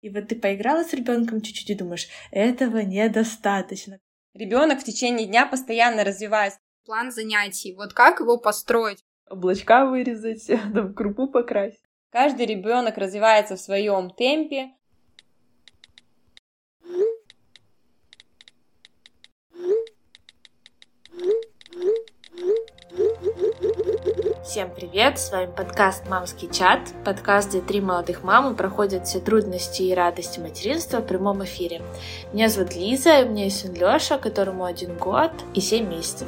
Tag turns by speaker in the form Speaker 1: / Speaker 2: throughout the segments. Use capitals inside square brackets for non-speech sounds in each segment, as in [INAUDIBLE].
Speaker 1: И вот ты поиграла с ребенком чуть-чуть и думаешь, этого недостаточно.
Speaker 2: Ребенок в течение дня постоянно развивается.
Speaker 3: План занятий. Вот как его построить?
Speaker 4: Облачка вырезать, [LAUGHS] там, крупу покрасить.
Speaker 2: Каждый ребенок развивается в своем темпе.
Speaker 1: Всем привет! С вами подкаст «Мамский чат», подкаст, где три молодых мамы проходят все трудности и радости материнства в прямом эфире. Меня зовут Лиза, и у меня есть сын Лёша, которому один год и семь месяцев.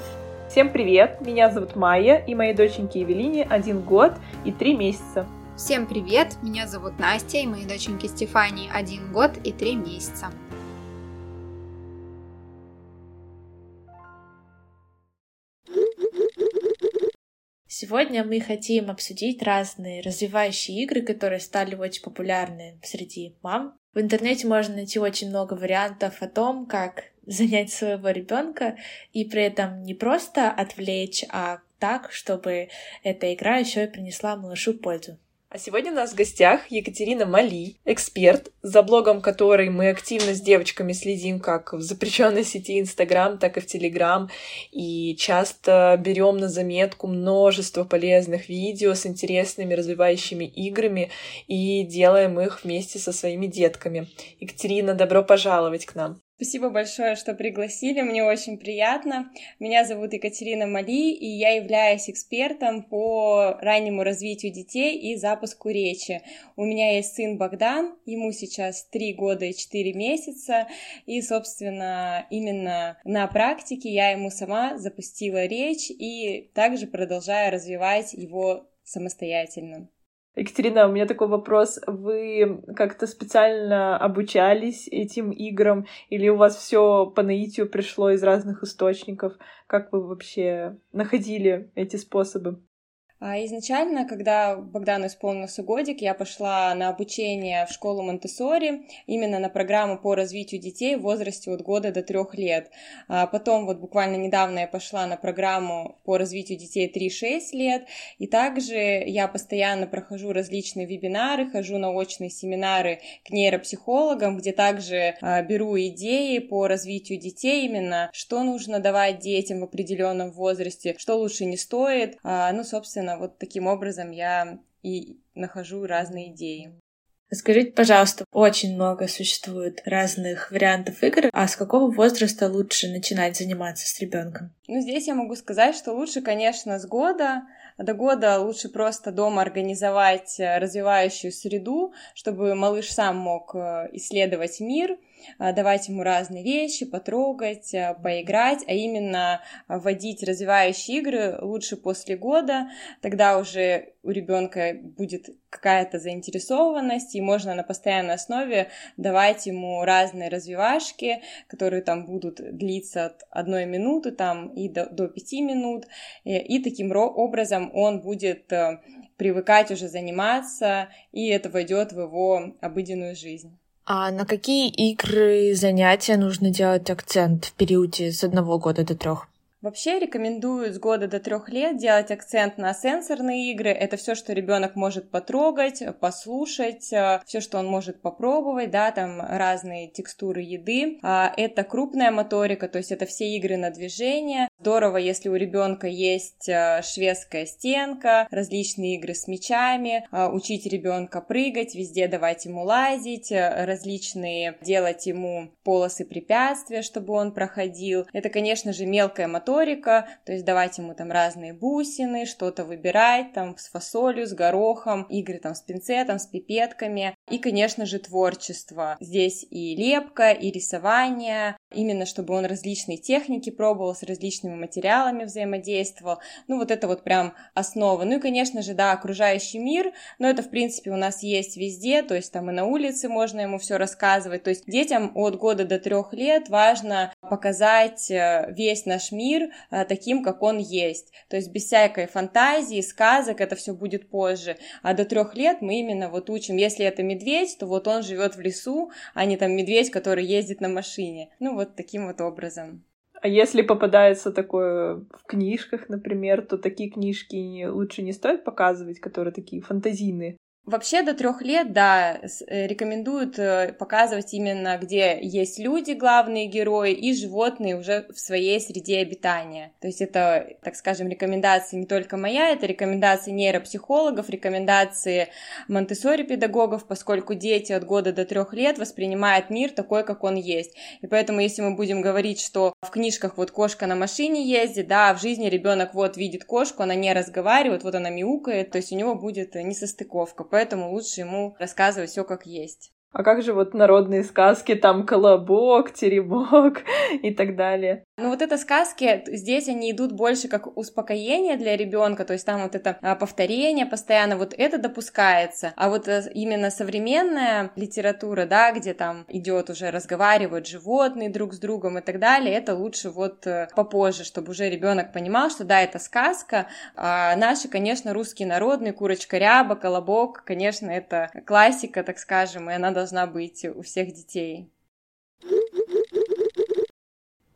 Speaker 4: Всем привет! Меня зовут Майя, и моей доченьке Евелине один год и три месяца.
Speaker 3: Всем привет! Меня зовут Настя, и моей доченьке Стефании один год и три месяца.
Speaker 1: Сегодня мы хотим обсудить разные развивающие игры, которые стали очень популярны среди мам. В интернете можно найти очень много вариантов о том, как [LAUGHS] занять своего ребенка и при этом не просто отвлечь, а так, чтобы эта игра еще и принесла малышу пользу.
Speaker 4: А сегодня у нас в гостях Екатерина Мали, эксперт, за блогом которой мы активно с девочками следим как в запрещенной сети Инстаграм, так и в Телеграм, и часто берем на заметку множество полезных видео с интересными развивающими играми и делаем их вместе со своими детками. Екатерина, добро пожаловать к нам!
Speaker 2: Спасибо большое, что пригласили, мне очень приятно. Меня зовут Екатерина Мали, и я являюсь экспертом по раннему развитию детей и запуску речи. У меня есть сын Богдан, ему сейчас 3 года и 4 месяца, и, собственно, именно на практике я ему сама запустила речь и также продолжаю развивать его самостоятельно.
Speaker 4: Екатерина, у меня такой вопрос. Вы как-то специально обучались этим играм или у вас все по наитию пришло из разных источников? Как вы вообще находили эти способы?
Speaker 2: А изначально, когда Богдану исполнился годик, я пошла на обучение в школу Монтессори, именно на программу по развитию детей в возрасте от года до трех лет. А потом вот буквально недавно я пошла на программу по развитию детей 3-6 лет, и также я постоянно прохожу различные вебинары, хожу на очные семинары к нейропсихологам, где также а, беру идеи по развитию детей именно, что нужно давать детям в определенном возрасте, что лучше не стоит, ну, собственно, собственно, вот таким образом я и нахожу разные идеи.
Speaker 1: Скажите, пожалуйста, очень много существует разных вариантов игр, а с какого возраста лучше начинать заниматься с ребенком?
Speaker 2: Ну, здесь я могу сказать, что лучше, конечно, с года. До года лучше просто дома организовать э, развивающую среду, чтобы малыш сам мог э, исследовать мир, давать ему разные вещи, потрогать, а, поиграть, а именно вводить развивающие игры лучше после года, тогда уже у ребенка будет какая-то заинтересованность, и можно на постоянной основе давать ему разные развивашки, которые там будут длиться от одной минуты там и до, до пяти минут, и, и таким образом он будет э, привыкать уже заниматься, и это войдет в его обыденную жизнь.
Speaker 1: А на какие игры занятия нужно делать акцент в периоде с одного года до трех?
Speaker 2: Вообще рекомендую с года до трех лет делать акцент на сенсорные игры. Это все, что ребенок может потрогать, послушать, э, все, что он может попробовать, да, там разные текстуры еды. А это крупная моторика, то есть это все игры на движение. Здорово, если у ребенка есть э, шведская стенка, различные игры с мячами, э, учить ребенка прыгать, везде давать ему лазить, различные делать ему полосы препятствия, чтобы он проходил. Это, конечно же, мелкая моторика, то есть давать ему там разные бусины, что-то выбирать там с фасолью, с горохом, игры там с пинцетом, с пипетками и, конечно же, творчество. Здесь и лепка, и рисование, именно чтобы он различные техники пробовал, с различными материалами взаимодействовал. Ну, вот это вот прям основа. Ну и, конечно же, да, окружающий мир, но это, в принципе, у нас есть везде, то есть там и на улице можно ему все рассказывать. То есть детям от года до трех лет важно показать э, весь наш мир э, таким, как он есть. То есть без всякой фантазии, сказок, это все будет позже. А до трех лет мы именно вот учим, если это медведь, то вот он живет в лесу, а не там медведь, который ездит на машине. Ну, вот таким вот образом.
Speaker 4: А если попадается такое в книжках, например, то такие книжки лучше не стоит показывать, которые такие фантазийные?
Speaker 2: Вообще до трех лет, да, э, рекомендуют э, показывать именно, где есть люди, главные герои, и животные уже в своей среде обитания. То есть это, так скажем, рекомендации не только моя, это рекомендации нейропсихологов, рекомендации монте педагогов, поскольку дети от года до трех лет воспринимают мир такой, как он есть. И поэтому, если мы будем говорить, что в книжках вот кошка на машине ездит, да, в жизни ребенок вот видит кошку, она не разговаривает, вот она мяукает, то есть у него будет несостыковка поэтому лучше ему рассказывать все как есть.
Speaker 4: А как же вот народные сказки, там колобок, теремок и так далее?
Speaker 2: Ну вот это сказки, здесь они идут больше как успокоение для ребенка, то есть там вот это а, повторение постоянно, вот это допускается. А вот э, именно современная литература, да, где там идет уже разговаривают животные друг с другом и так далее, это лучше вот э, попозже, чтобы уже ребенок понимал, что да, это сказка. А наши, конечно, русские народные, курочка ряба, колобок, конечно, это классика, так скажем, и она должна быть у всех детей.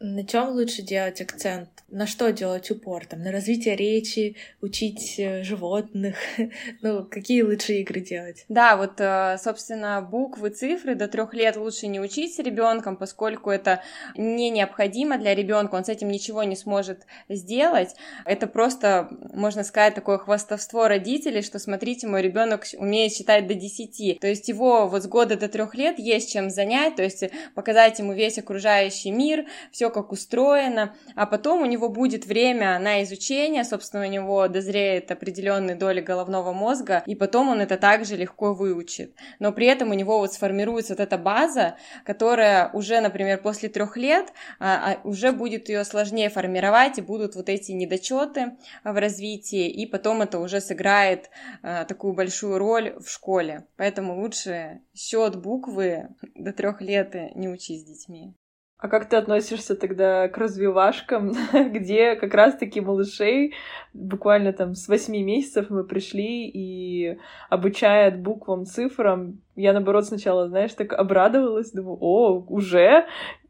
Speaker 1: На чем лучше делать акцент? На что делать упор? Там, на развитие речи, учить э, животных? [LAUGHS] ну, какие лучше игры делать?
Speaker 2: Да, вот, э, собственно, буквы, цифры до трех лет лучше не учить с ребенком, поскольку это не необходимо для ребенка, он с этим ничего не сможет сделать. Это просто, можно сказать, такое хвастовство родителей, что смотрите, мой ребенок умеет считать до десяти. То есть его вот с года до трех лет есть чем занять, то есть показать ему весь окружающий мир, все как устроено, а потом у него будет время на изучение, собственно, у него дозреет определенные доли головного мозга, и потом он это также легко выучит. Но при этом у него вот сформируется вот эта база, которая уже, например, после трех лет а, а, уже будет ее сложнее формировать, и будут вот эти недочеты в развитии, и потом это уже сыграет а, такую большую роль в школе. Поэтому лучше счет буквы до трех лет не учить с детьми.
Speaker 4: А как ты относишься тогда к развивашкам, [LAUGHS] где как раз-таки малышей буквально там с восьми месяцев мы пришли и обучают буквам, цифрам я, наоборот, сначала, знаешь, так обрадовалась, думаю, о, уже?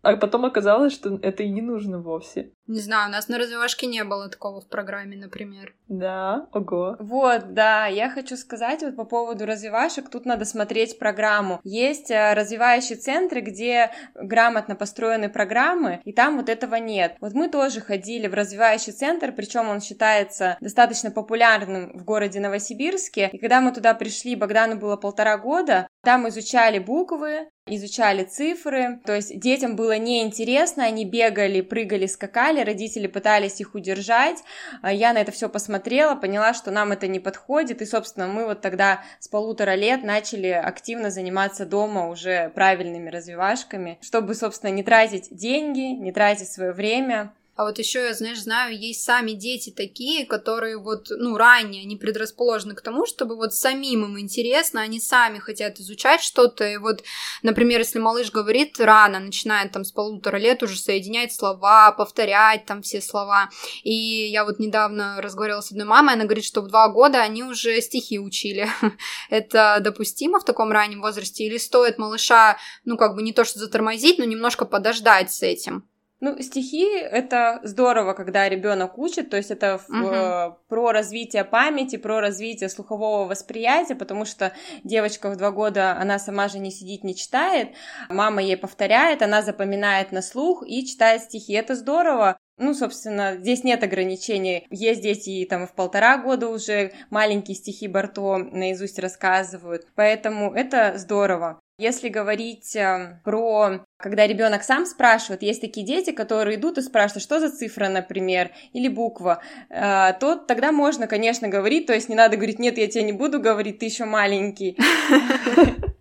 Speaker 4: А потом оказалось, что это и не нужно вовсе.
Speaker 3: Не знаю, у нас на развивашке не было такого в программе, например.
Speaker 4: Да, ого.
Speaker 2: Вот, да, я хочу сказать вот по поводу развивашек, тут надо смотреть программу. Есть э, развивающие центры, где грамотно построены программы, и там вот этого нет. Вот мы тоже ходили в развивающий центр, причем он считается достаточно популярным в городе Новосибирске, и когда мы туда пришли, Богдану было полтора года, там изучали буквы, изучали цифры, то есть детям было неинтересно, они бегали, прыгали, скакали, родители пытались их удержать, а я на это все посмотрела, поняла, что нам это не подходит, и, собственно, мы вот тогда с полутора лет начали активно заниматься дома уже правильными развивашками, чтобы, собственно, не тратить деньги, не тратить свое время,
Speaker 3: а вот еще я, знаешь, знаю, есть сами дети такие, которые вот, ну, ранее, они предрасположены к тому, чтобы вот самим им интересно, они сами хотят изучать что-то, и вот, например, если малыш говорит рано, начинает там с полутора лет уже соединять слова, повторять там все слова, и я вот недавно разговаривала с одной мамой, она говорит, что в два года они уже стихи учили. [LAUGHS] Это допустимо в таком раннем возрасте или стоит малыша, ну, как бы не то что затормозить, но немножко подождать с этим?
Speaker 2: Ну, стихи это здорово, когда ребенок учит, то есть это угу. э, про развитие памяти, про развитие слухового восприятия, потому что девочка в два года, она сама же не сидит, не читает, мама ей повторяет, она запоминает на слух и читает стихи. Это здорово. Ну, собственно, здесь нет ограничений. Есть дети и там в полтора года уже маленькие стихи Барто наизусть рассказывают. Поэтому это здорово. Если говорить э, про, когда ребенок сам спрашивает, есть такие дети, которые идут и спрашивают, что за цифра, например, или буква, э, то тогда можно, конечно, говорить, то есть не надо говорить, нет, я тебе не буду говорить, ты еще маленький. [LAUGHS]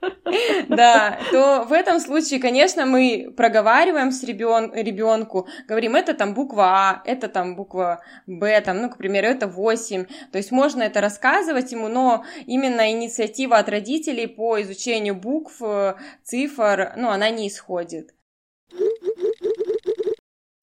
Speaker 2: Да, то в этом случае, конечно, мы проговариваем с ребен... ребенку, говорим, это там буква А, это там буква Б, там, ну, к примеру, это 8. То есть можно это рассказывать ему, но именно инициатива от родителей по изучению букв, э, цифр, ну, она не исходит.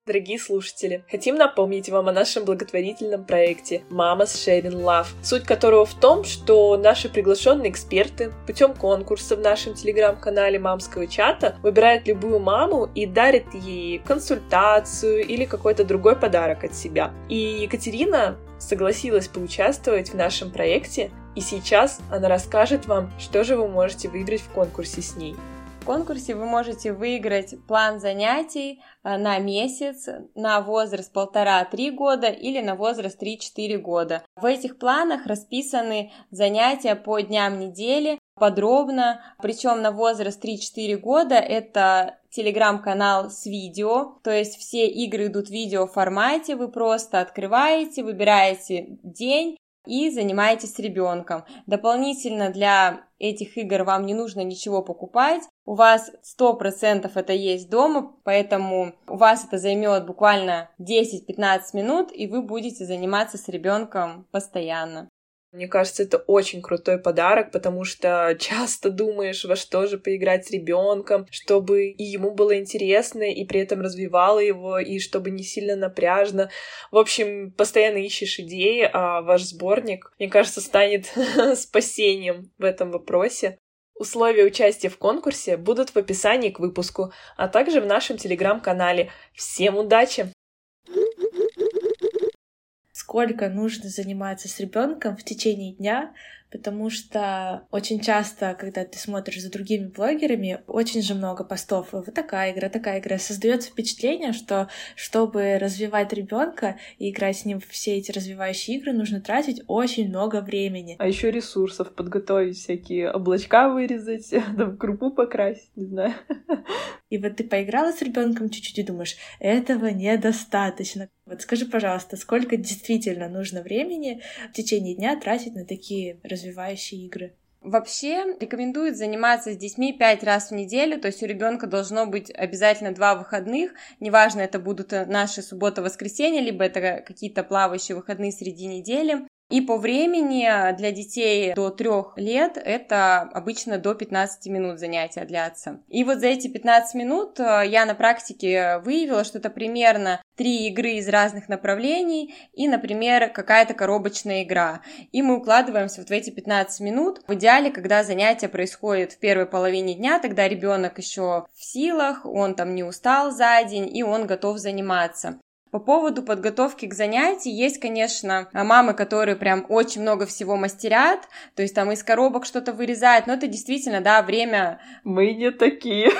Speaker 4: Дорогие слушатели, хотим напомнить вам о нашем благотворительном проекте Mama's Sharing Love, суть которого в том, что наши приглашенные эксперты путем конкурса в нашем телеграм-канале мамского чата выбирают любую маму и дарят ей консультацию или какой-то другой подарок от себя. И Екатерина согласилась поучаствовать в нашем проекте И сейчас она расскажет вам, что же вы можете выиграть в конкурсе с ней.
Speaker 2: В конкурсе вы можете выиграть план занятий э, на месяц, на возраст полтора-три года или на возраст 3-4 года. В этих планах расписаны занятия по дням недели подробно, причем на возраст 3-4 года это телеграм-канал с видео, то есть все игры идут в видео формате, вы просто открываете, выбираете день и занимаетесь с ребенком. Дополнительно для этих игр вам не нужно ничего покупать, у вас 100% это есть дома, поэтому у вас это займет буквально 10-15 минут, и вы будете заниматься с ребенком постоянно.
Speaker 4: Мне кажется, это очень крутой подарок, потому что [LAUGHS] часто думаешь, во что же поиграть с ребенком, чтобы и ему было интересно, и при этом развивало его, и чтобы не сильно напряжно. В общем, постоянно ищешь идеи, а ваш сборник, мне кажется, станет [LAUGHS] спасением в этом вопросе. Условия участия в конкурсе будут в описании к выпуску, а также в нашем телеграм-канале. Всем удачи!
Speaker 1: Сколько нужно заниматься с ребенком в течение дня, потому что очень часто, когда ты смотришь за другими блогерами, очень же много постов. Вот такая игра, такая игра. Создается впечатление, что чтобы развивать ребенка и играть с ним в все эти развивающие игры, нужно тратить очень много времени.
Speaker 4: А еще ресурсов подготовить, всякие облачка вырезать, [LAUGHS] там крупу покрасить, не знаю. [LAUGHS]
Speaker 1: И вот ты поиграла с ребенком чуть-чуть и думаешь, этого недостаточно. Вот скажи, пожалуйста, сколько действительно нужно времени в течение дня тратить на такие развивающие игры?
Speaker 2: Вообще рекомендуют заниматься с детьми пять раз в неделю, то есть у ребенка должно быть обязательно два выходных, неважно, это будут наши суббота-воскресенье, либо это какие-то плавающие выходные среди недели. И по времени для детей до трех лет это обычно до 15 минут занятия длятся. И вот за эти 15 минут э, я на практике выявила, что это примерно три игры из разных направлений и, например, какая-то коробочная игра. И мы укладываемся вот в эти 15 минут. В идеале, когда занятие происходит в первой половине дня, тогда ребенок еще в силах, он там не устал за день и он готов заниматься. По поводу подготовки к занятию есть, конечно, мамы, которые прям очень много всего мастерят, то есть там из коробок что-то вырезают, но это действительно, да, время...
Speaker 4: Мы не такие.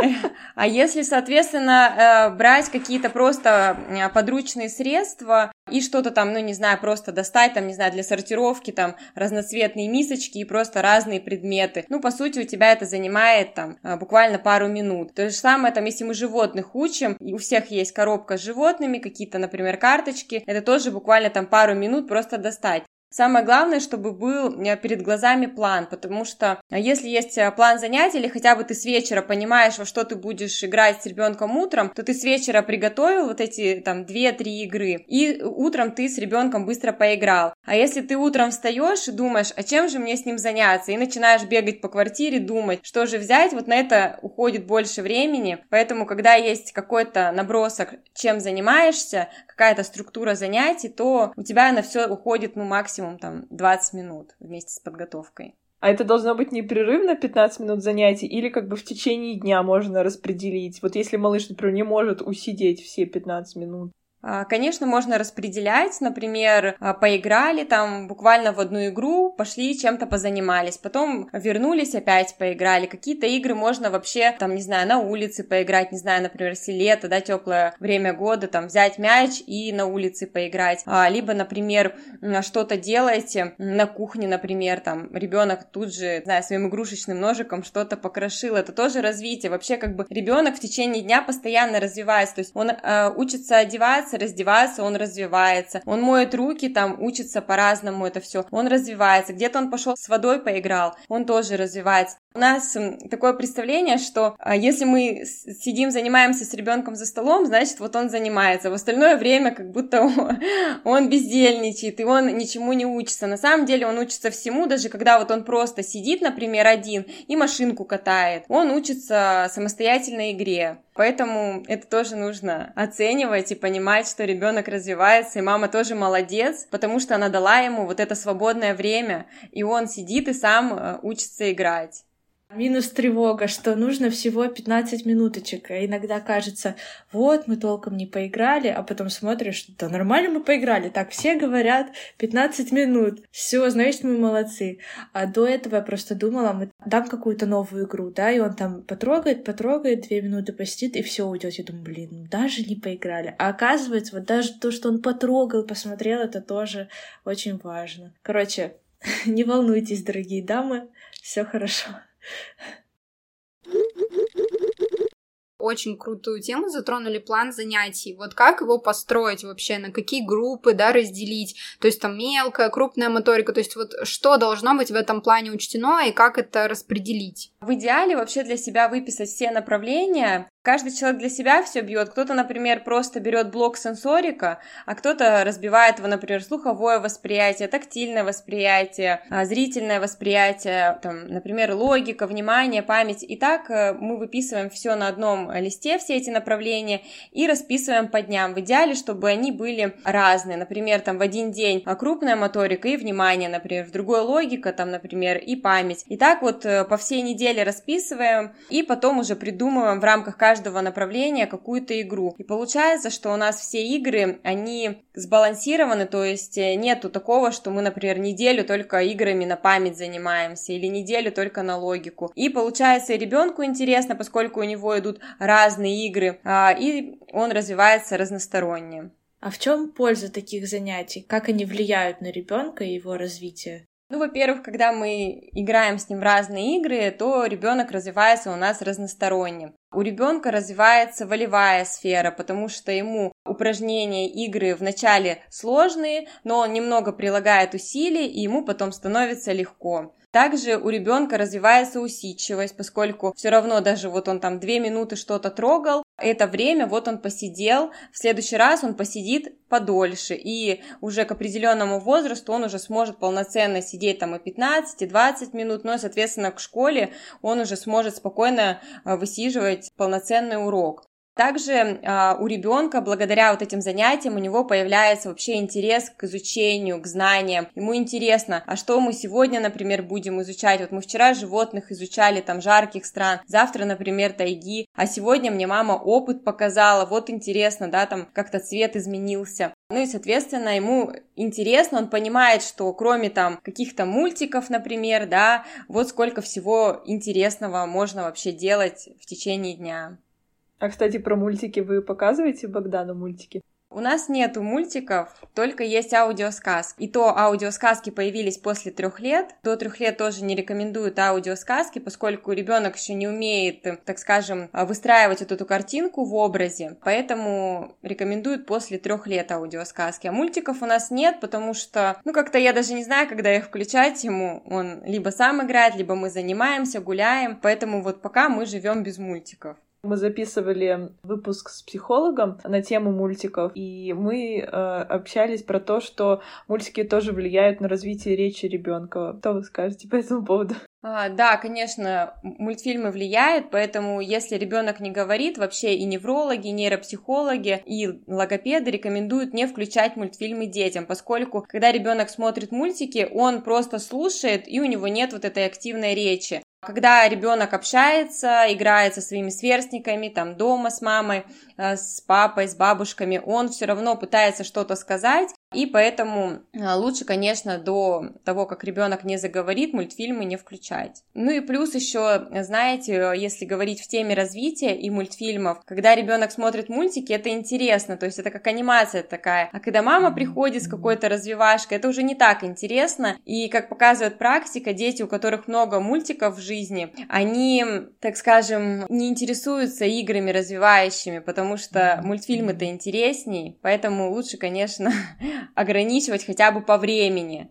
Speaker 4: [LAUGHS]
Speaker 2: А если, соответственно, э, брать какие-то просто э, подручные средства и что-то там, ну, не знаю, просто достать, там, не знаю, для сортировки, там, разноцветные мисочки и просто разные предметы, ну, по сути, у тебя это занимает, там, э, буквально пару минут. То же самое, там, если мы животных учим, и у всех есть коробка с животными, какие-то, например, карточки, это тоже буквально там пару минут просто достать. Самое главное, чтобы был э, перед глазами план, потому что э, если есть э, план занятий, или хотя бы ты с вечера понимаешь, во что ты будешь играть с ребенком утром, то ты с вечера приготовил вот эти там 2-3 игры, и утром ты с ребенком быстро поиграл. А если ты утром встаешь и думаешь, а чем же мне с ним заняться, и начинаешь бегать по квартире, думать, что же взять, вот на это уходит больше времени, поэтому когда есть какой-то набросок, чем занимаешься, какая-то структура занятий, то у тебя на все уходит, ну, максимум там 20 минут вместе с подготовкой.
Speaker 4: А это должно быть непрерывно 15 минут занятий или как бы в течение дня можно распределить? Вот если малыш, например, не может усидеть все 15 минут.
Speaker 2: А, конечно, можно распределять, например, а, поиграли там буквально в одну игру, пошли чем-то позанимались, потом вернулись, опять поиграли. Какие-то игры можно вообще, там, не знаю, на улице поиграть, не знаю, например, если лето, да, теплое время года, там, взять мяч и на улице поиграть. А, либо, например, что-то делаете на кухне, например, там, ребенок тут же, не знаю, своим игрушечным ножиком что-то покрошил, это тоже развитие. Вообще, как бы, ребенок в течение дня постоянно развивается, то есть он э, учится одеваться, одеваться, раздеваться, он развивается. Он моет руки, там учится по-разному это все. Он развивается. Где-то он пошел с водой поиграл, он тоже развивается. У нас такое представление, что а, если мы сидим, занимаемся с ребенком за столом, значит, вот он занимается. В остальное время как будто [LAUGHS] он, он бездельничает, и он ничему не учится. На самом деле он учится всему, даже когда вот он просто сидит, например, один и машинку катает. Он учится самостоятельной игре. Поэтому это тоже нужно оценивать и понимать, что ребенок развивается, и мама тоже молодец, потому что она дала ему вот это свободное время, и он сидит и сам э, учится играть.
Speaker 1: Минус тревога, что нужно всего 15 минуточек. А иногда кажется, вот, мы толком не поиграли, а потом смотришь, да нормально мы поиграли. Так все говорят 15 минут. Все, значит, мы молодцы. А до этого я просто думала, мы дам какую-то новую игру, да, и он там потрогает, потрогает, две минуты посидит, и все уйдет. Я думаю, блин, даже не поиграли. А оказывается, вот даже то, что он потрогал, посмотрел, это тоже очень важно. Короче, [LAUGHS] не волнуйтесь, дорогие дамы, все хорошо.
Speaker 3: Очень крутую тему затронули план занятий. Вот как его построить вообще, на какие группы, да, разделить. То есть там мелкая, крупная моторика. То есть вот что должно быть в этом плане учтено и как это распределить.
Speaker 2: В идеале вообще для себя выписать все направления, Каждый человек для себя все бьет. Кто-то, например, просто берет блок сенсорика, а кто-то разбивает его, например, слуховое восприятие, тактильное восприятие, а, зрительное восприятие, там, например, логика, внимание, память. И так э, мы выписываем все на одном листе, все эти направления, и расписываем по дням. В идеале, чтобы они были разные. Например, там в один день крупная моторика и внимание, например, в другой логика, там, например, и память. И так вот э, по всей неделе расписываем, и потом уже придумываем в рамках каждого каждого направления какую-то игру. И получается, что у нас все игры, они сбалансированы, то есть э, нету такого, что мы, например, неделю только играми на память занимаемся или неделю только на логику. И получается, и ребенку интересно, поскольку у него идут разные игры, а, и он развивается разносторонне.
Speaker 1: А в чем польза таких занятий? Как они влияют на ребенка и его развитие?
Speaker 2: Ну, во-первых, когда мы играем с ним в разные игры, то ребенок развивается у нас разносторонне. У ребенка развивается волевая сфера, потому что ему упражнения, игры вначале сложные, но он немного прилагает усилий, и ему потом становится легко. Также у ребенка развивается усидчивость, поскольку все равно даже вот он там две минуты что-то трогал, это время вот он посидел, в следующий раз он посидит подольше, и уже к определенному возрасту он уже сможет полноценно сидеть там и 15, и 20 минут, но, соответственно, к школе он уже сможет спокойно э, высиживать полноценный урок. Также э, у ребенка, благодаря вот этим занятиям, у него появляется вообще интерес к изучению, к знаниям. Ему интересно, а что мы сегодня, например, будем изучать? Вот мы вчера животных изучали, там, жарких стран, завтра, например, тайги, а сегодня мне мама опыт показала, вот интересно, да, там, как-то цвет изменился. Ну и, соответственно, ему интересно, он понимает, что кроме там каких-то мультиков, например, да, вот сколько всего интересного можно вообще делать в течение дня.
Speaker 4: А, кстати, про мультики вы показываете Богдану мультики?
Speaker 2: У нас нету мультиков, только есть аудиосказки. И то аудиосказки появились после трех лет. До трех лет тоже не рекомендуют аудиосказки, поскольку ребенок еще не умеет, так скажем, выстраивать вот эту картинку в образе. Поэтому рекомендуют после трех лет аудиосказки. А мультиков у нас нет, потому что, ну, как-то я даже не знаю, когда их включать ему. Он либо сам играет, либо мы занимаемся, гуляем. Поэтому вот пока мы живем без мультиков.
Speaker 4: Мы записывали выпуск с психологом на тему мультиков, и мы э, общались про то, что мультики тоже влияют на развитие речи ребенка. Что вы скажете по этому поводу?
Speaker 2: А, да, конечно, мультфильмы влияют, поэтому если ребенок не говорит, вообще и неврологи, и нейропсихологи, и логопеды рекомендуют не включать мультфильмы детям, поскольку когда ребенок смотрит мультики, он просто слушает, и у него нет вот этой активной речи. Когда ребенок общается, играет со своими сверстниками, там дома с мамой, с папой, с бабушками, он все равно пытается что-то сказать, и поэтому а, лучше, конечно, до того, как ребенок не заговорит, мультфильмы не включать. Ну и плюс еще, знаете, если говорить в теме развития и мультфильмов, когда ребенок смотрит мультики, это интересно, то есть это как анимация такая. А когда мама приходит с какой-то развивашкой, это уже не так интересно. И как показывает практика, дети, у которых много мультиков в жизни, они, так скажем, не интересуются играми развивающими, потому что мультфильмы-то интересней, поэтому лучше, конечно, [LAUGHS] ограничивать хотя бы по времени.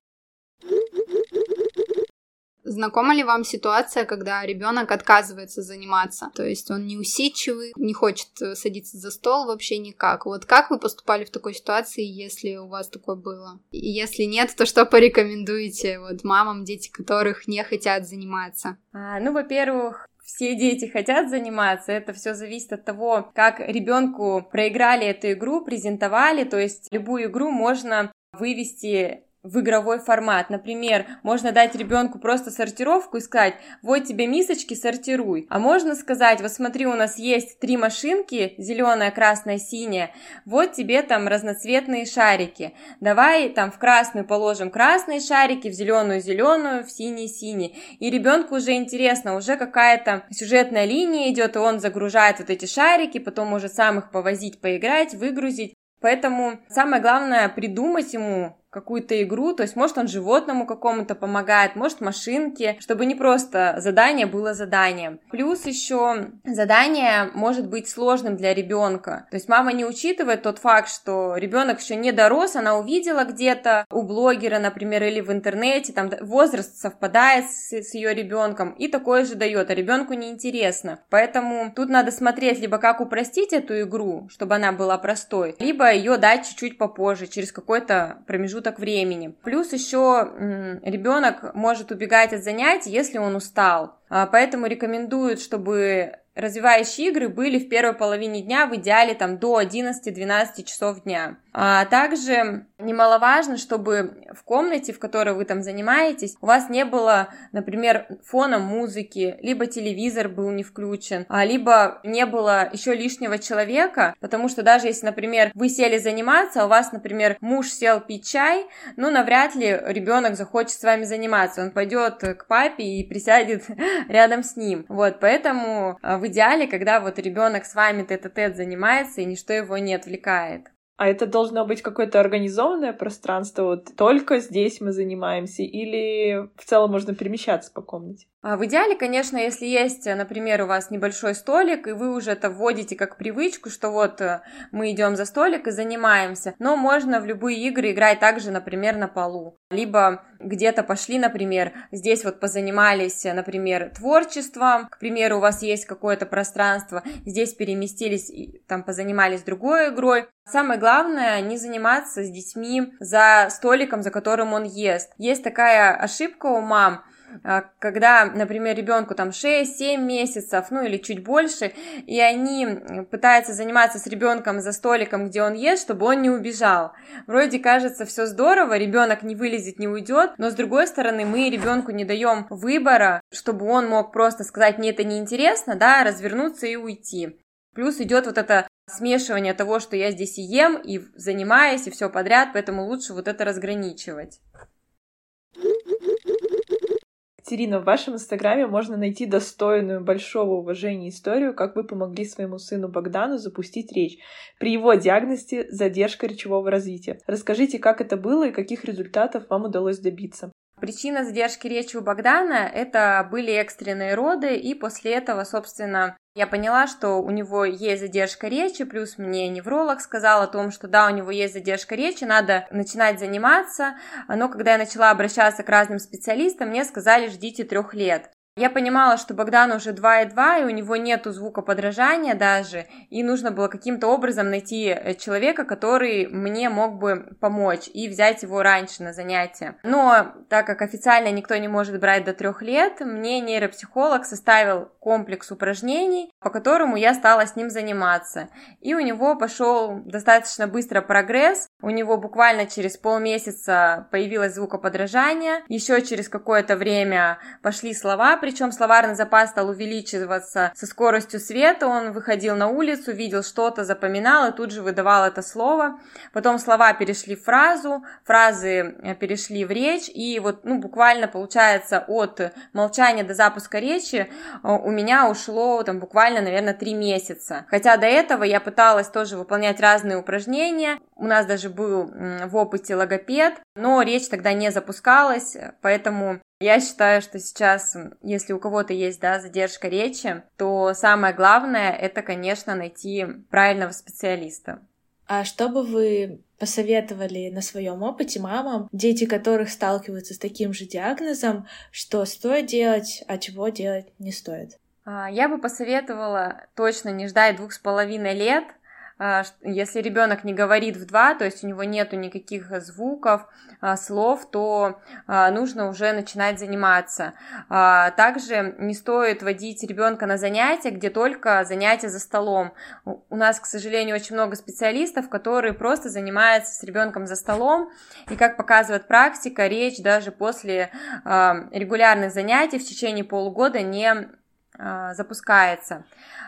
Speaker 3: Знакома ли вам ситуация, когда ребенок отказывается заниматься? То есть он неусидчивый, не хочет э, садиться за стол вообще никак. Вот как вы поступали в такой ситуации, если у вас такое было? И если нет, то что порекомендуете вот мамам, дети которых не хотят заниматься?
Speaker 2: А, ну, во-первых, все дети хотят заниматься, это все зависит от того, как ребенку проиграли эту игру, презентовали, то есть любую игру можно вывести в игровой формат. Например, можно дать ребенку просто сортировку и сказать, вот тебе мисочки, сортируй. А можно сказать, вот смотри, у нас есть три машинки, зеленая, красная, синяя, вот тебе там разноцветные шарики. Давай там в красную положим красные шарики, в зеленую зеленую, в синий синий. И ребенку уже интересно, уже какая-то сюжетная линия идет, и он загружает вот эти шарики, потом может сам их повозить, поиграть, выгрузить. Поэтому самое главное придумать ему какую-то игру, то есть может он животному какому-то помогает, может машинке, чтобы не просто задание было заданием. Плюс еще задание может быть сложным для ребенка. То есть мама не учитывает тот факт, что ребенок еще не дорос, она увидела где-то у блогера, например, или в интернете, там возраст совпадает с, с ее ребенком и такое же дает, а ребенку неинтересно. Поэтому тут надо смотреть либо как упростить эту игру, чтобы она была простой, либо ее дать чуть-чуть попозже, через какой-то промежуток промежуток времени. Плюс еще ребенок может убегать от занятий, если он устал. А, поэтому рекомендуют, чтобы развивающие игры были в первой половине дня, в идеале там до 11-12 часов дня. А также немаловажно, чтобы в комнате, в которой вы там занимаетесь, у вас не было, например, фона музыки, либо телевизор был не включен, а либо не было еще лишнего человека, потому что даже если, например, вы сели заниматься, а у вас, например, муж сел пить чай, ну, навряд ли ребенок захочет с вами заниматься, он пойдет к папе и присядет [LAUGHS] рядом с ним. Вот, поэтому а, в идеале, когда вот ребенок с вами тет-а-тет занимается и ничто его не отвлекает.
Speaker 4: А это должно быть какое-то организованное пространство, вот только здесь мы занимаемся, или в целом можно перемещаться по комнате?
Speaker 2: А в идеале, конечно, если есть, например, у вас небольшой столик, и вы уже это вводите как привычку, что вот э, мы идем за столик и занимаемся, но можно в любые игры играть также, например, на полу. Либо где-то пошли, например, здесь вот позанимались, например, творчеством, к примеру, у вас есть какое-то пространство, здесь переместились, там позанимались другой игрой. Самое главное, не заниматься с детьми за столиком, за которым он ест. Есть такая ошибка у мам, когда, например, ребенку там 6-7 месяцев, ну или чуть больше, и они пытаются заниматься с ребенком за столиком, где он ест, чтобы он не убежал. Вроде кажется все здорово, ребенок не вылезет, не уйдет, но с другой стороны мы ребенку не даем выбора, чтобы он мог просто сказать, мне это неинтересно, да, развернуться и уйти. Плюс идет вот это смешивание того, что я здесь и ем, и занимаюсь, и все подряд, поэтому лучше вот это разграничивать.
Speaker 4: Екатерина, в вашем инстаграме можно найти достойную большого уважения историю, как вы помогли своему сыну Богдану запустить речь при его диагнозе задержка речевого развития. Расскажите, как это было и каких результатов вам удалось добиться.
Speaker 2: Причина задержки речи у Богдана – это были экстренные роды, и после этого, собственно, я поняла, что у него есть задержка речи, плюс мне невролог сказал о том, что да, у него есть задержка речи, надо начинать заниматься, но когда я начала обращаться к разным специалистам, мне сказали, ждите трех лет. Я понимала, что Богдан уже 2,2, и у него нету звукоподражания даже, и нужно было каким-то образом найти э, человека, который мне мог бы помочь и взять его раньше на занятия. Но так как официально никто не может брать до трех лет, мне нейропсихолог составил комплекс упражнений, по которому я стала с ним заниматься. И у него пошел достаточно быстро прогресс. У него буквально через полмесяца появилось звукоподражание, еще через какое-то время пошли слова, причем словарный запас стал увеличиваться со скоростью света, он выходил на улицу, видел что-то, запоминал и тут же выдавал это слово. Потом слова перешли в фразу, фразы э, перешли в речь, и вот, ну, буквально получается от молчания до запуска речи э, у меня ушло там буквально, наверное, три месяца. Хотя до этого я пыталась тоже выполнять разные упражнения, у нас даже был в опыте логопед, но речь тогда не запускалась, поэтому я считаю, что сейчас, если у кого-то есть, да, задержка речи, то самое главное это, конечно, найти правильного специалиста.
Speaker 1: А что бы вы посоветовали на своем опыте мамам, дети которых сталкиваются с таким же диагнозом, что стоит делать, а чего делать не стоит?
Speaker 2: А, я бы посоветовала точно не ждать двух с половиной лет, если ребенок не говорит в два, то есть у него нету никаких звуков, а, слов, то а, нужно уже начинать заниматься. Также не стоит водить ребенка на занятия, где только занятия за столом. У нас, к сожалению, очень много специалистов, которые просто занимаются с ребенком за столом, и как показывает практика, речь даже после регулярных занятий в течение полугода не запускается.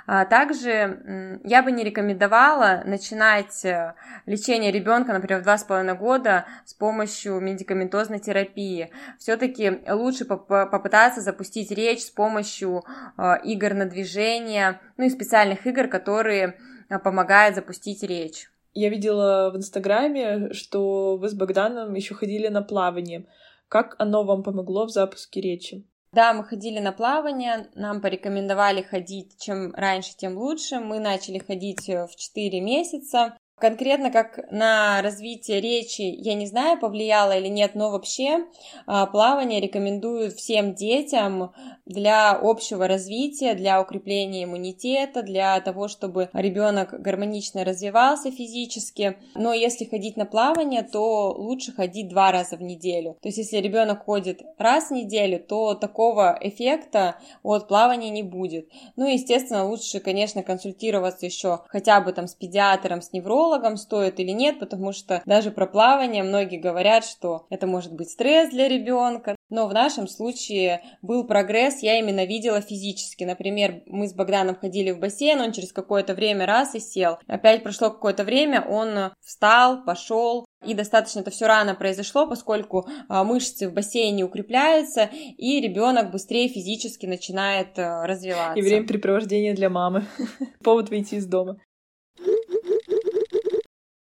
Speaker 2: А также я бы не рекомендовала начинать э, лечение ребенка, например, в два с половиной года с помощью медикаментозной терапии. Все-таки лучше попытаться запустить речь с помощью э, игр на движение, ну и специальных игр, которые э, помогают запустить речь.
Speaker 4: Я видела в Инстаграме, что вы с Богданом еще ходили на плавание. Как оно вам помогло в запуске речи?
Speaker 2: Да, мы ходили на плавание, нам порекомендовали ходить чем раньше, тем лучше. Мы начали ходить в 4 месяца. Конкретно как на развитие речи, я не знаю, повлияло или нет, но вообще а, плавание рекомендуют всем детям для общего развития, для укрепления иммунитета, для того, чтобы ребенок гармонично развивался физически. Но если ходить на плавание, то лучше ходить два раза в неделю. То есть если ребенок ходит раз в неделю, то такого эффекта от плавания не будет. Ну и, естественно, лучше, конечно, консультироваться еще хотя бы там с педиатром, с неврологом, психологом стоит или нет, потому что даже про плавание многие говорят, что это может быть стресс для ребенка. Но в нашем случае был прогресс, я именно видела физически. Например, мы с Богданом ходили в бассейн, он через какое-то время раз и сел. Опять прошло какое-то время, он встал, пошел, и достаточно это все рано произошло, поскольку а, мышцы в бассейне укрепляются, и ребенок быстрее физически начинает а, развиваться.
Speaker 4: И времяпрепровождение для мамы. [LAUGHS] Повод выйти из дома.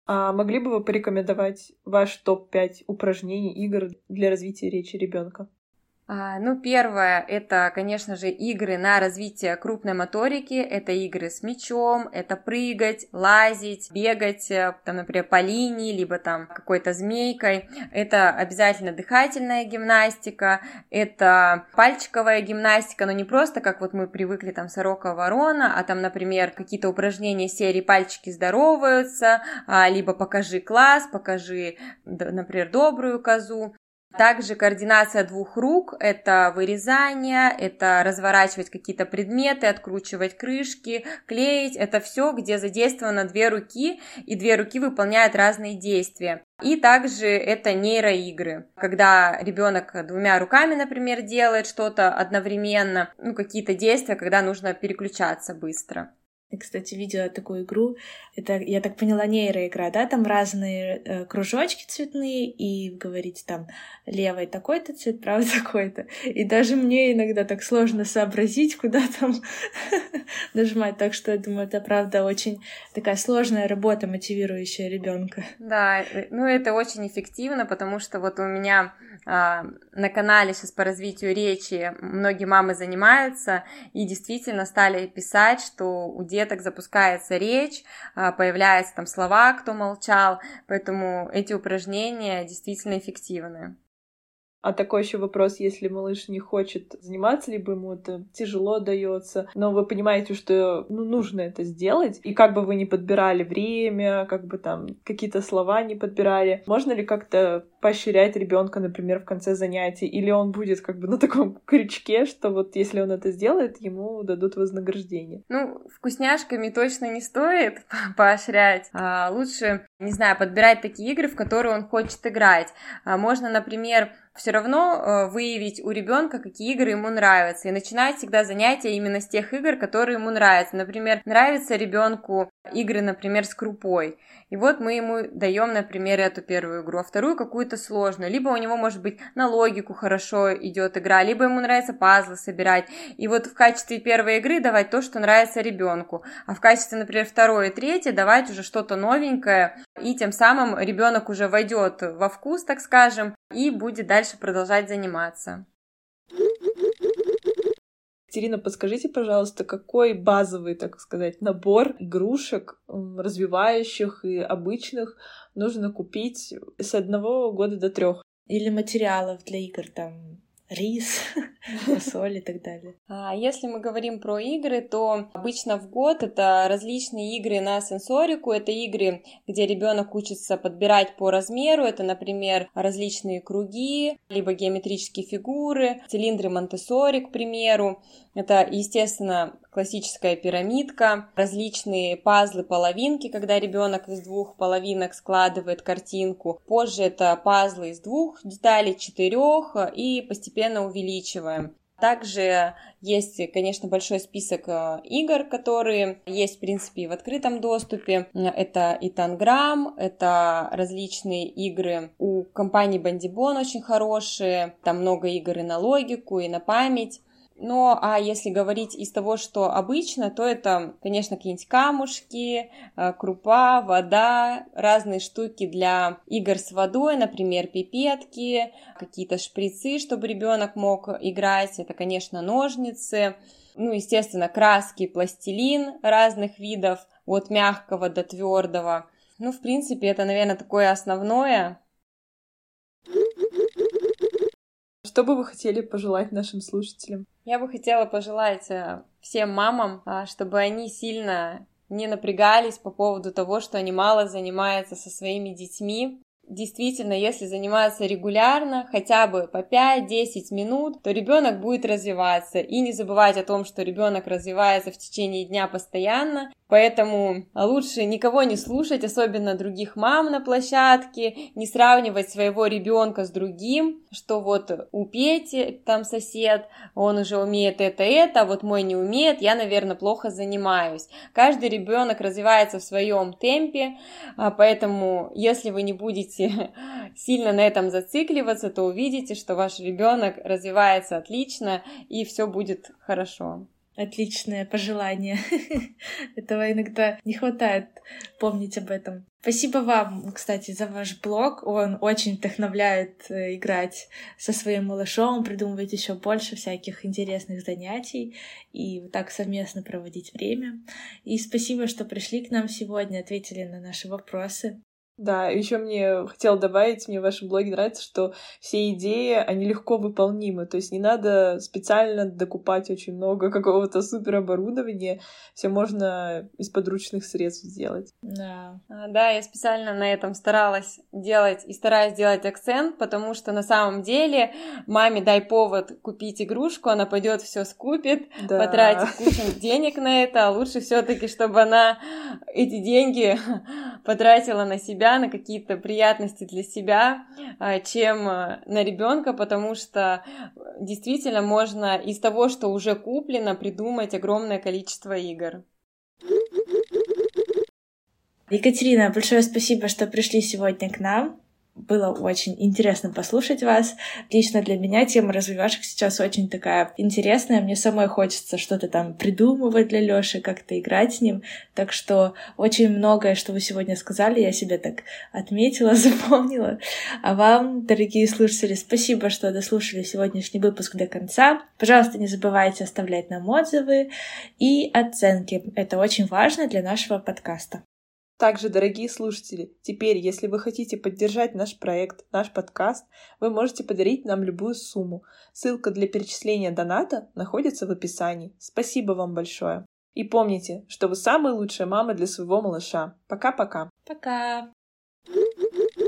Speaker 4: А могли бы вы порекомендовать ваш топ-5 упражнений, игр для развития речи ребенка?
Speaker 2: А, ну, первое, это, конечно же, игры на развитие крупной моторики, это игры с мячом, это прыгать, лазить, бегать, э, там, например, по линии, либо там какой-то змейкой, это обязательно дыхательная гимнастика, это пальчиковая гимнастика, но не просто, как вот мы привыкли, там, сорока-ворона, а там, например, какие-то упражнения серии «Пальчики здороваются», а, либо «Покажи класс», «Покажи, например, добрую козу», также координация двух рук – это вырезание, это разворачивать какие-то предметы, откручивать крышки, клеить. Это все, где задействовано две руки, и две руки выполняют разные действия. И также это нейроигры, когда ребенок двумя руками, например, делает что-то одновременно, ну, какие-то действия, когда нужно переключаться быстро.
Speaker 1: Я, кстати, видела такую игру. Это, я так поняла, нейроигра, да? Там разные э, кружочки цветные, и говорить там левый такой-то цвет, правый [LAUGHS] такой-то. И даже мне иногда так сложно сообразить, куда [LAUGHS] там [LAUGHS] нажимать. Так что я думаю, это правда очень такая сложная работа, мотивирующая ребенка.
Speaker 2: Да, э, ну это очень эффективно, потому что вот у меня а, на канале сейчас по развитию речи многие мамы занимаются и действительно стали писать, что у деток запускается речь, а, появляются там слова, кто молчал, поэтому эти упражнения действительно эффективны.
Speaker 4: А такой еще вопрос, если малыш не хочет заниматься, либо ему это тяжело дается, но вы понимаете, что ну, нужно это сделать, и как бы вы не подбирали время, как бы там какие-то слова не подбирали, можно ли как-то поощрять ребенка, например, в конце занятий, или он будет как бы на таком [LAUGHS] крючке, что вот если он это сделает, ему дадут вознаграждение?
Speaker 2: Ну, вкусняшками точно не стоит [LAUGHS] поощрять. А лучше, не знаю, подбирать такие игры, в которые он хочет играть. А можно, например, все равно э, выявить у ребенка, какие игры ему нравятся, и начинать всегда занятия именно с тех игр, которые ему нравятся. Например, нравится ребенку игры, например, с крупой. И вот мы ему даем, например, эту первую игру, а вторую какую-то сложную. Либо у него, может быть, на логику хорошо идет игра, либо ему нравится пазлы собирать. И вот в качестве первой игры давать то, что нравится ребенку. А в качестве, например, второй и третьей давать уже что-то новенькое. И тем самым ребенок уже войдет во вкус, так скажем, и будет дальше продолжать заниматься.
Speaker 4: Екатерина, подскажите, пожалуйста, какой базовый, так сказать, набор игрушек, развивающих и обычных, нужно купить с одного года до трех?
Speaker 1: Или материалов для игр, там, рис, [LAUGHS] фасоль и так далее.
Speaker 2: А если мы говорим про игры, то обычно в год это различные игры на сенсорику. Это игры, где ребенок учится подбирать по размеру. Это, например, различные круги, либо геометрические фигуры, цилиндры монте к примеру. Это, естественно, классическая пирамидка, различные пазлы, половинки, когда ребенок из двух половинок складывает картинку. Позже это пазлы из двух деталей, четырех и постепенно увеличиваем. Также есть, конечно, большой список э, игр, которые есть, в принципе, в открытом доступе. Это и Танграм, это различные игры. У компании Bandibon очень хорошие. Там много игр и на логику, и на память. Ну, а если говорить из того, что обычно, то это, конечно, какие-нибудь камушки, э, крупа, вода, разные штуки для игр с водой, например, пипетки, какие-то шприцы, чтобы ребенок мог играть. Это, конечно, ножницы. Ну, естественно, краски, пластилин разных видов, от мягкого до твердого. Ну, в принципе, это, наверное, такое основное.
Speaker 4: Что бы вы хотели пожелать нашим слушателям?
Speaker 2: Я бы хотела пожелать э, всем мамам, а, чтобы они сильно не напрягались по поводу того, что они мало занимаются со своими детьми, действительно, если заниматься регулярно, хотя бы по 5-10 минут, то ребенок будет развиваться. И не забывать о том, что ребенок развивается в течение дня постоянно. Поэтому лучше никого не слушать, особенно других мам на площадке, не сравнивать своего ребенка с другим, что вот у Пети там сосед, он уже умеет это, это, а вот мой не умеет, я, наверное, плохо занимаюсь. Каждый ребенок развивается в своем темпе, а поэтому если вы не будете [LAUGHS] сильно на этом зацикливаться, то увидите, что ваш ребенок развивается отлично и все будет хорошо.
Speaker 1: Отличное пожелание. [LAUGHS] Этого иногда не хватает помнить об этом. Спасибо вам, кстати, за ваш блог. Он очень вдохновляет э, играть со своим малышом, придумывать еще больше всяких интересных занятий и вот так совместно проводить время. И спасибо, что пришли к нам сегодня, ответили на наши вопросы.
Speaker 4: Да, еще мне хотел добавить, мне в вашем блоге нравится, что все идеи, они легко выполнимы, то есть не надо специально докупать очень много [LAUGHS] какого-то супероборудования, все можно из подручных средств сделать.
Speaker 1: Да.
Speaker 2: А, да, я специально на этом старалась делать и стараюсь делать акцент, потому что на самом деле маме дай повод купить игрушку, она пойдет все скупит, да. потратит кучу денег на это, а лучше все-таки, чтобы она эти деньги [LAUGHS] потратила на себя себя, на какие-то приятности для себя, а, чем а, на ребенка, потому что действительно можно из того, что уже куплено, придумать огромное количество игр.
Speaker 1: Екатерина, большое спасибо, что пришли сегодня к нам. Было очень интересно послушать вас. Лично для меня тема развивашек сейчас очень такая интересная. Мне самой хочется что-то там придумывать для Лёши, как-то играть с ним. Так что очень многое, что вы сегодня сказали, я себе так отметила, [LAUGHS] запомнила. А вам, дорогие слушатели, спасибо, что дослушали сегодняшний выпуск до конца. Пожалуйста, не забывайте оставлять нам отзывы и оценки. Это очень важно для нашего подкаста.
Speaker 4: Также, дорогие слушатели, теперь, если вы хотите поддержать наш проект, наш подкаст, вы можете подарить нам любую сумму. Ссылка для перечисления доната находится в описании. Спасибо вам большое. И помните, что вы самая лучшая мама для своего малыша. Пока-пока.
Speaker 1: Пока. -пока. Пока.